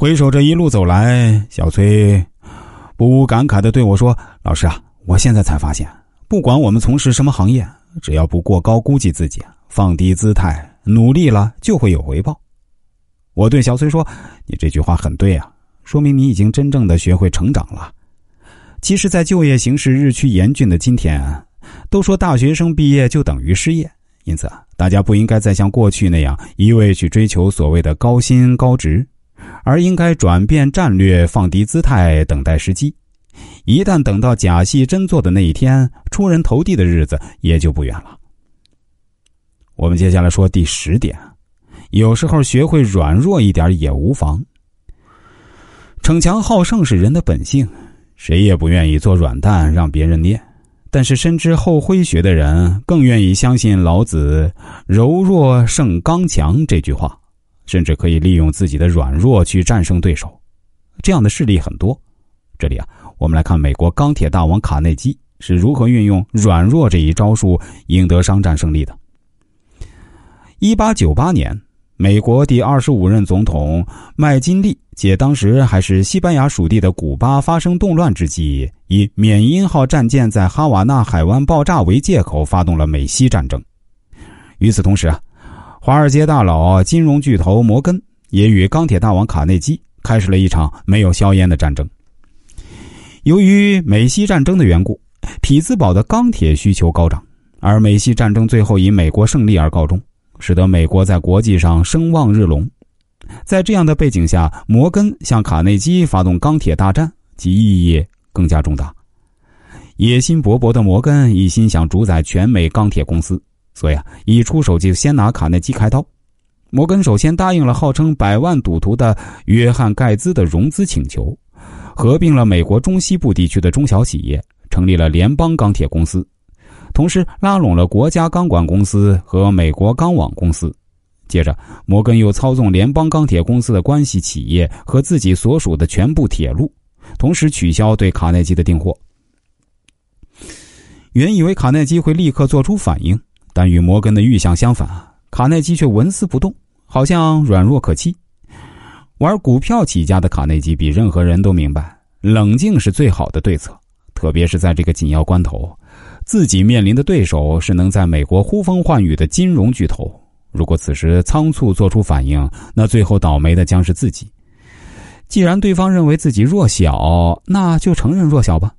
回首这一路走来，小崔不无感慨的对我说：“老师啊，我现在才发现，不管我们从事什么行业，只要不过高估计自己，放低姿态，努力了就会有回报。”我对小崔说：“你这句话很对啊，说明你已经真正的学会成长了。其实，在就业形势日趋严峻的今天，都说大学生毕业就等于失业，因此大家不应该再像过去那样一味去追求所谓的高薪高职。”而应该转变战略，放低姿态，等待时机。一旦等到假戏真做的那一天，出人头地的日子也就不远了。我们接下来说第十点，有时候学会软弱一点也无妨。逞强好胜是人的本性，谁也不愿意做软蛋让别人捏。但是深知后诙学的人更愿意相信老子“柔弱胜刚强”这句话。甚至可以利用自己的软弱去战胜对手，这样的事例很多。这里啊，我们来看美国钢铁大王卡内基是如何运用软弱这一招数赢得商战胜利的。一八九八年，美国第二十五任总统麦金利借当时还是西班牙属地的古巴发生动乱之际，以缅因号战舰在哈瓦那海湾爆炸为借口，发动了美西战争。与此同时啊。华尔街大佬、金融巨头摩根也与钢铁大王卡内基开始了一场没有硝烟的战争。由于美西战争的缘故，匹兹堡的钢铁需求高涨，而美西战争最后以美国胜利而告终，使得美国在国际上声望日隆。在这样的背景下，摩根向卡内基发动钢铁大战，其意义更加重大。野心勃勃的摩根一心想主宰全美钢铁公司。所以啊，一出手就先拿卡内基开刀。摩根首先答应了号称百万赌徒的约翰盖兹的融资请求，合并了美国中西部地区的中小企业，成立了联邦钢铁公司，同时拉拢了国家钢管公司和美国钢网公司。接着，摩根又操纵联邦钢铁公司的关系企业和自己所属的全部铁路，同时取消对卡内基的订货。原以为卡内基会立刻做出反应。但与摩根的预想相反，卡内基却纹丝不动，好像软弱可欺。玩股票起家的卡内基比任何人都明白，冷静是最好的对策，特别是在这个紧要关头，自己面临的对手是能在美国呼风唤雨的金融巨头。如果此时仓促做出反应，那最后倒霉的将是自己。既然对方认为自己弱小，那就承认弱小吧。